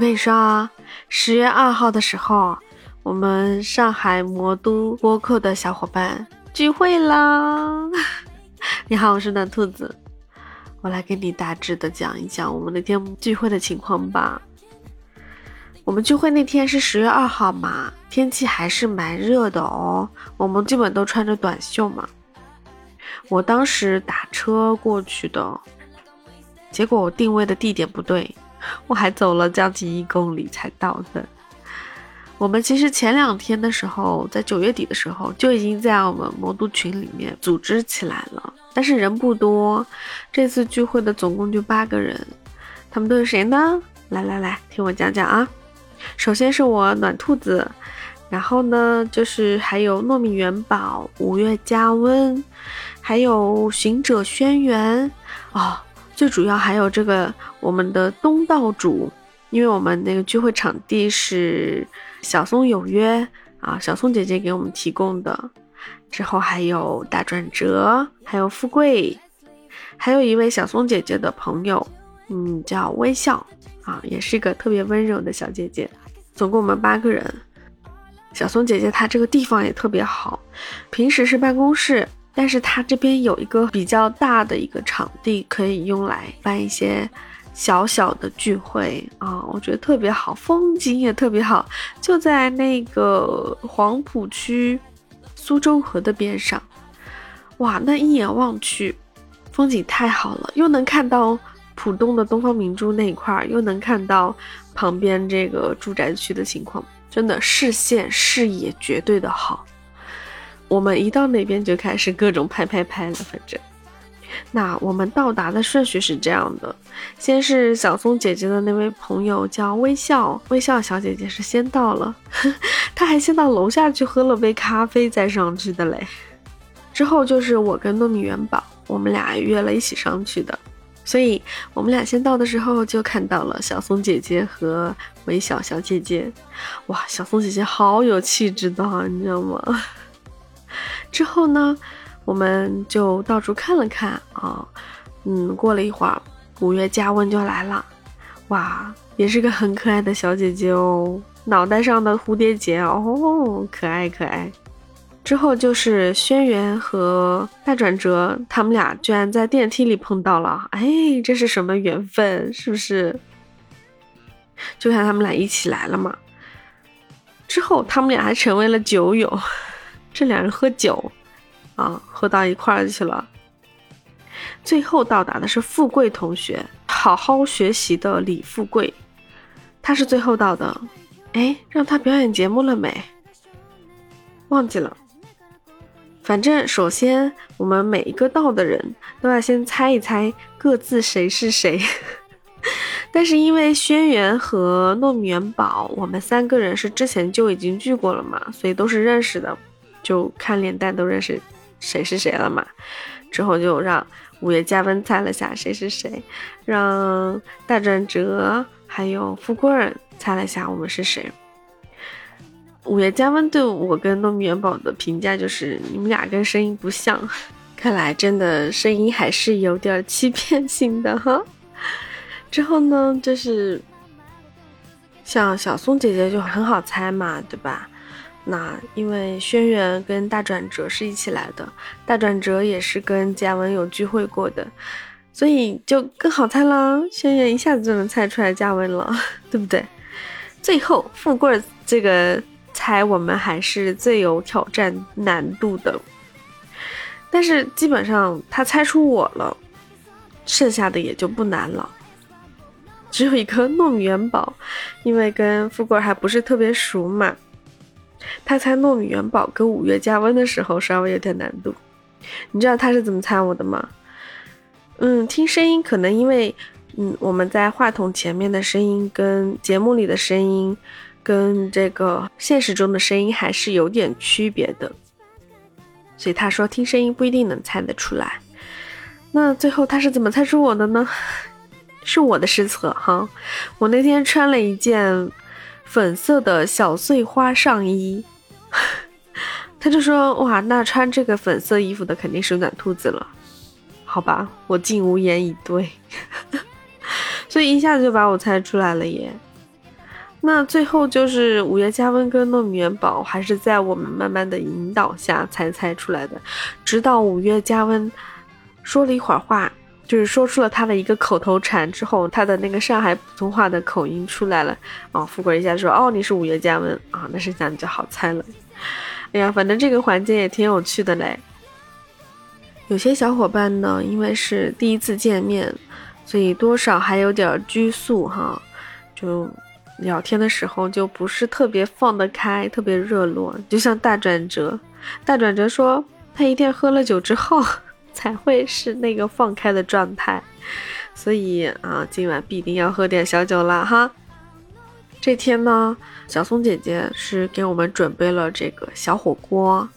我跟你说啊，十月二号的时候，我们上海魔都播客的小伙伴聚会啦！你好，我是暖兔子，我来给你大致的讲一讲我们那天聚会的情况吧。我们聚会那天是十月二号嘛，天气还是蛮热的哦，我们基本都穿着短袖嘛。我当时打车过去的，结果我定位的地点不对。我还走了将近一公里才到的。我们其实前两天的时候，在九月底的时候就已经在我们魔都群里面组织起来了，但是人不多。这次聚会的总共就八个人，他们都是谁呢？来来来，听我讲讲啊。首先是我暖兔子，然后呢就是还有糯米元宝、五月加温，还有行者轩辕哦。最主要还有这个我们的东道主，因为我们那个聚会场地是小松有约啊，小松姐姐给我们提供的。之后还有大转折，还有富贵，还有一位小松姐姐的朋友，嗯，叫微笑啊，也是一个特别温柔的小姐姐。总共我们八个人。小松姐姐她这个地方也特别好，平时是办公室。但是它这边有一个比较大的一个场地，可以用来办一些小小的聚会啊，我觉得特别好，风景也特别好，就在那个黄浦区苏州河的边上，哇，那一眼望去，风景太好了，又能看到浦东的东方明珠那一块儿，又能看到旁边这个住宅区的情况，真的视线视野绝对的好。我们一到那边就开始各种拍拍拍了，反正，那我们到达的顺序是这样的：先是小松姐姐的那位朋友叫微笑，微笑小姐姐是先到了，她还先到楼下去喝了杯咖啡再上去的嘞。之后就是我跟糯米元宝，我们俩约了一起上去的，所以我们俩先到的时候就看到了小松姐姐和微笑小姐姐。哇，小松姐姐好有气质的，你知道吗？之后呢，我们就到处看了看啊，嗯，过了一会儿，五月加温就来了，哇，也是个很可爱的小姐姐哦，脑袋上的蝴蝶结哦，可爱可爱。之后就是轩辕和大转折，他们俩居然在电梯里碰到了，哎，这是什么缘分？是不是？就看他们俩一起来了嘛。之后他们俩还成为了酒友。这两人喝酒，啊，喝到一块儿去了。最后到达的是富贵同学，好好学习的李富贵，他是最后到的。哎，让他表演节目了没？忘记了。反正首先我们每一个到的人都要先猜一猜各自谁是谁。但是因为轩辕和糯米元宝，我们三个人是之前就已经聚过了嘛，所以都是认识的。就看脸蛋都认识谁是谁了嘛，之后就让五月加温猜了下谁是谁，让大转折还有富贵猜了下我们是谁。五月加温对我跟糯米元宝的评价就是你们俩跟声音不像，看来真的声音还是有点欺骗性的哈。之后呢，就是像小松姐姐就很好猜嘛，对吧？那因为轩辕跟大转折是一起来的，大转折也是跟嘉文有聚会过的，所以就更好猜啦。轩辕一下子就能猜出来嘉文了，对不对？最后富贵这个猜我们还是最有挑战难度的，但是基本上他猜出我了，剩下的也就不难了。只有一个糯米元宝，因为跟富贵还不是特别熟嘛。他猜糯米元宝跟五月加温的时候稍微有点难度，你知道他是怎么猜我的吗？嗯，听声音可能因为，嗯，我们在话筒前面的声音跟节目里的声音，跟这个现实中的声音还是有点区别的，所以他说听声音不一定能猜得出来。那最后他是怎么猜出我的呢？是我的失策哈，我那天穿了一件。粉色的小碎花上衣，他就说：“哇，那穿这个粉色衣服的肯定是暖兔子了。”好吧，我竟无言以对，所以一下子就把我猜出来了耶。那最后就是五月加温跟糯米元宝，还是在我们慢慢的引导下才猜出来的。直到五月加温说了一会儿话，就是说出了他的一个口头禅之后，他的那个上海普通话的口音出来了。哦，富贵一下说：“哦，你是五月加温啊，那剩下你就好猜了。”哎呀，反正这个环节也挺有趣的嘞。有些小伙伴呢，因为是第一次见面，所以多少还有点拘束哈，就。聊天的时候就不是特别放得开，特别热络，就像大转折。大转折说他一定喝了酒之后才会是那个放开的状态，所以啊，今晚必定要喝点小酒了哈。这天呢，小松姐姐是给我们准备了这个小火锅，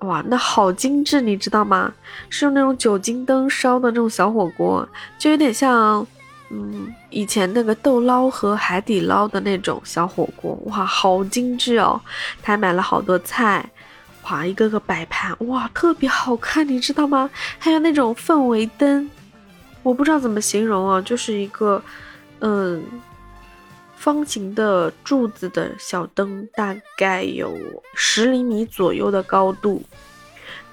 哇，那好精致，你知道吗？是用那种酒精灯烧的那种小火锅，就有点像。嗯，以前那个豆捞和海底捞的那种小火锅，哇，好精致哦！他还买了好多菜，哇，一个个摆盘，哇，特别好看，你知道吗？还有那种氛围灯，我不知道怎么形容啊，就是一个，嗯，方形的柱子的小灯，大概有十厘米左右的高度，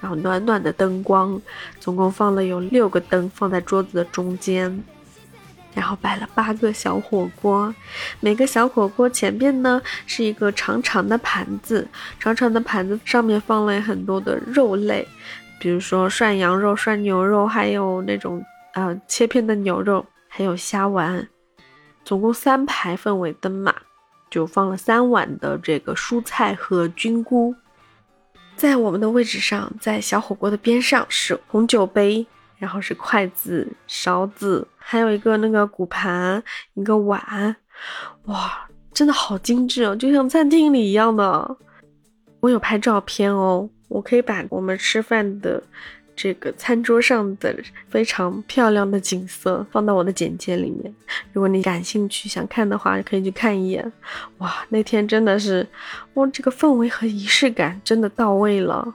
然后暖暖的灯光，总共放了有六个灯，放在桌子的中间。然后摆了八个小火锅，每个小火锅前边呢是一个长长的盘子，长长的盘子上面放了很多的肉类，比如说涮羊肉、涮牛肉，还有那种呃切片的牛肉，还有虾丸，总共三排氛围灯嘛，就放了三碗的这个蔬菜和菌菇，在我们的位置上，在小火锅的边上是红酒杯。然后是筷子、勺子，还有一个那个骨盘，一个碗，哇，真的好精致哦，就像餐厅里一样的。我有拍照片哦，我可以把我们吃饭的这个餐桌上的非常漂亮的景色放到我的简介里面。如果你感兴趣想看的话，可以去看一眼。哇，那天真的是，哇，这个氛围和仪式感真的到位了。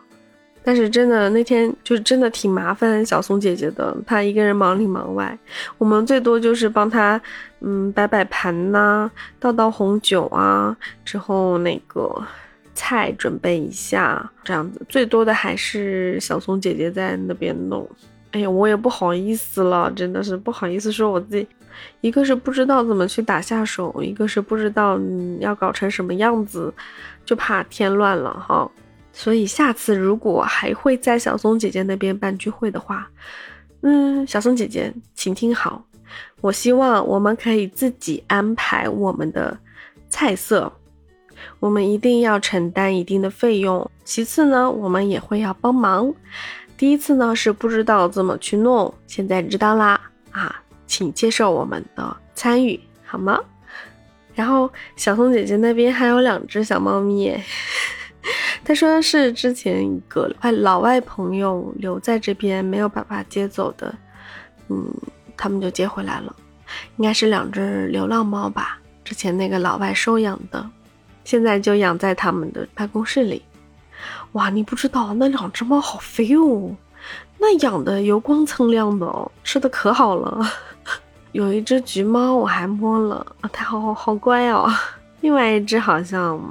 但是真的那天就是真的挺麻烦小松姐姐的，她一个人忙里忙外，我们最多就是帮她，嗯，摆摆盘呐，倒倒红酒啊，之后那个菜准备一下，这样子，最多的还是小松姐姐在那边弄。哎呀，我也不好意思了，真的是不好意思说我自己，一个是不知道怎么去打下手，一个是不知道嗯要搞成什么样子，就怕添乱了哈。所以下次如果还会在小松姐姐那边办聚会的话，嗯，小松姐姐，请听好，我希望我们可以自己安排我们的菜色，我们一定要承担一定的费用。其次呢，我们也会要帮忙。第一次呢是不知道怎么去弄，现在知道啦啊，请接受我们的参与好吗？然后小松姐姐那边还有两只小猫咪。他说是之前一个外老外朋友留在这边没有办法接走的，嗯，他们就接回来了，应该是两只流浪猫吧，之前那个老外收养的，现在就养在他们的办公室里。哇，你不知道那两只猫好肥哦，那养的油光锃亮的哦，吃的可好了。有一只橘猫我还摸了，它好好好乖哦，另外一只好像。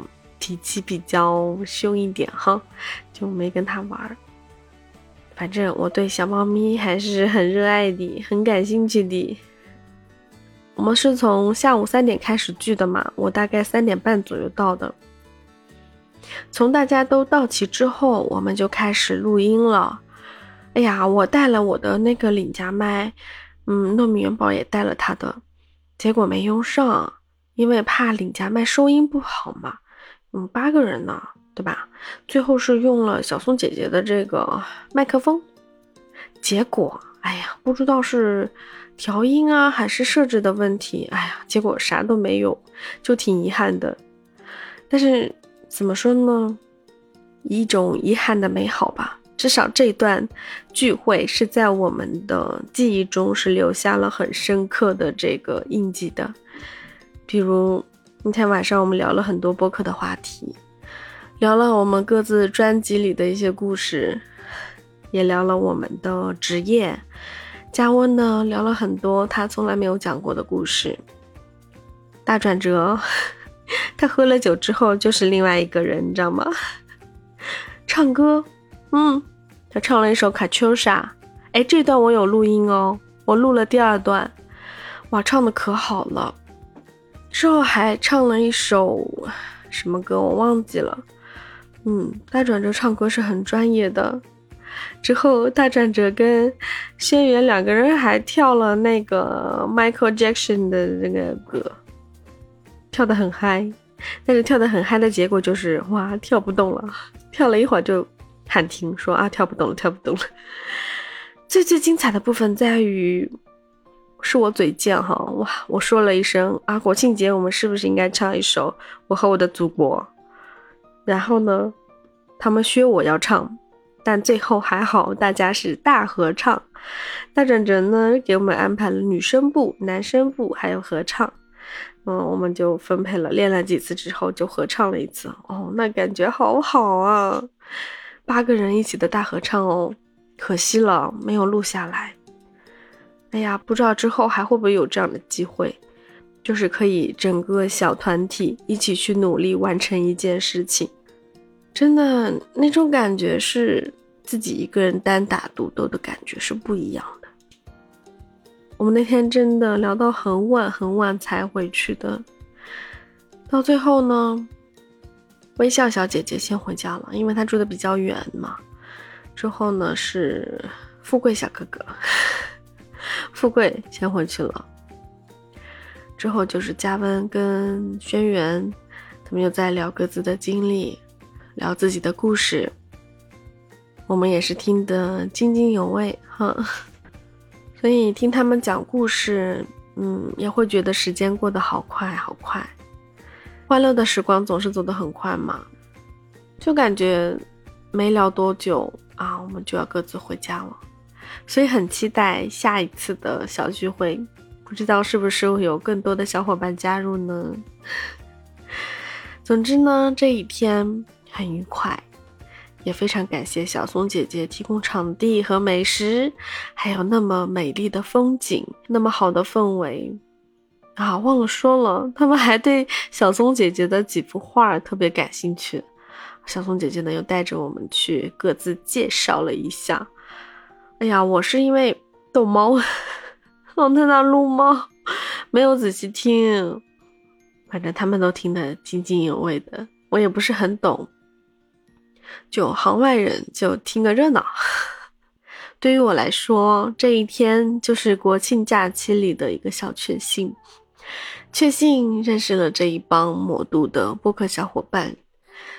脾气比较凶一点哈，就没跟他玩。反正我对小猫咪还是很热爱的，很感兴趣的。我们是从下午三点开始聚的嘛，我大概三点半左右到的。从大家都到齐之后，我们就开始录音了。哎呀，我带了我的那个领夹麦，嗯，糯米元宝也带了他的，结果没用上，因为怕领夹麦收音不好嘛。嗯，八个人呢，对吧？最后是用了小松姐姐的这个麦克风，结果，哎呀，不知道是调音啊，还是设置的问题，哎呀，结果啥都没有，就挺遗憾的。但是怎么说呢，一种遗憾的美好吧。至少这段聚会是在我们的记忆中是留下了很深刻的这个印记的，比如。那天晚上我们聊了很多播客的话题，聊了我们各自专辑里的一些故事，也聊了我们的职业。加温呢聊了很多他从来没有讲过的故事。大转折，他喝了酒之后就是另外一个人，你知道吗？唱歌，嗯，他唱了一首《卡秋莎》，哎，这段我有录音哦，我录了第二段，哇，唱的可好了。之后还唱了一首什么歌，我忘记了。嗯，大转折唱歌是很专业的。之后大转折跟轩辕两个人还跳了那个 Michael Jackson 的那个歌，跳得很嗨。但是跳得很嗨的结果就是哇，跳不动了，跳了一会儿就喊停，说啊跳不动了，跳不动了。最最精彩的部分在于，是我嘴贱哈哇，我说了一声啊国庆节我们是不是应该唱一首《我和我的祖国》？然后呢，他们削我要唱，但最后还好大家是大合唱。大转折呢给我们安排了女生部、男生部还有合唱。嗯，我们就分配了，练了几次之后就合唱了一次。哦，那感觉好好啊，八个人一起的大合唱哦，可惜了没有录下来。哎呀，不知道之后还会不会有这样的机会，就是可以整个小团体一起去努力完成一件事情，真的那种感觉是自己一个人单打独斗的感觉是不一样的。我们那天真的聊到很晚很晚才回去的，到最后呢，微笑小姐姐先回家了，因为她住的比较远嘛。之后呢是富贵小哥哥，富贵先回去了。之后就是嘉温跟轩辕，他们又在聊各自的经历，聊自己的故事，我们也是听得津津有味哈。所以听他们讲故事，嗯，也会觉得时间过得好快好快，欢乐的时光总是走得很快嘛，就感觉没聊多久啊，我们就要各自回家了，所以很期待下一次的小聚会，不知道是不是会有更多的小伙伴加入呢？总之呢，这一天很愉快。也非常感谢小松姐姐提供场地和美食，还有那么美丽的风景，那么好的氛围啊！忘了说了，他们还对小松姐姐的几幅画特别感兴趣。小松姐姐呢，又带着我们去各自介绍了一下。哎呀，我是因为逗猫，我在那撸猫，没有仔细听。反正他们都听得津津有味的，我也不是很懂。就行外人就听个热闹。对于我来说，这一天就是国庆假期里的一个小确幸，确幸认识了这一帮魔都的播客小伙伴，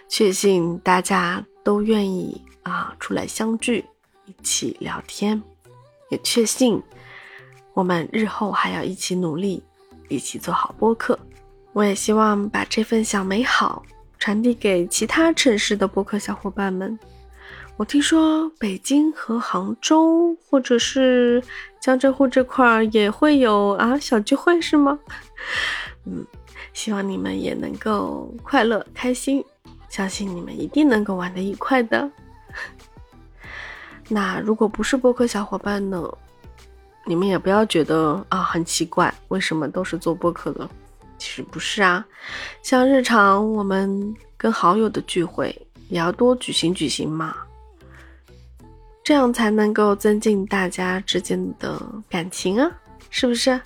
确信大家都愿意啊出来相聚，一起聊天，也确信我们日后还要一起努力，一起做好播客。我也希望把这份小美好。传递给其他城市的播客小伙伴们。我听说北京和杭州，或者是江浙沪这块儿也会有啊小聚会，是吗？嗯，希望你们也能够快乐开心，相信你们一定能够玩得愉快的。那如果不是播客小伙伴呢？你们也不要觉得啊很奇怪，为什么都是做播客的？其实不是啊，像日常我们跟好友的聚会，也要多举行举行嘛，这样才能够增进大家之间的感情啊，是不是？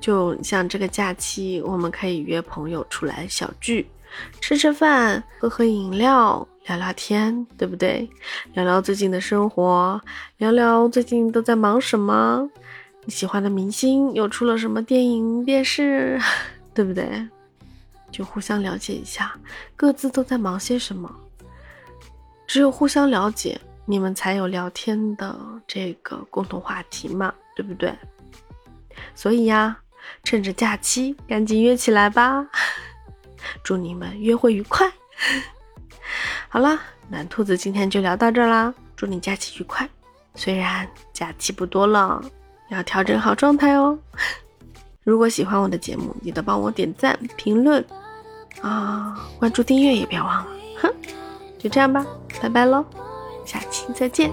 就像这个假期，我们可以约朋友出来小聚，吃吃饭，喝喝饮料，聊聊天，对不对？聊聊最近的生活，聊聊最近都在忙什么。你喜欢的明星又出了什么电影、电视，对不对？就互相了解一下，各自都在忙些什么。只有互相了解，你们才有聊天的这个共同话题嘛，对不对？所以呀，趁着假期，赶紧约起来吧！祝你们约会愉快。好了，暖兔子今天就聊到这儿啦，祝你假期愉快。虽然假期不多了。要调整好状态哦！如果喜欢我的节目，记得帮我点赞、评论啊，关注、订阅也别忘了。哼，就这样吧，拜拜喽，下期再见。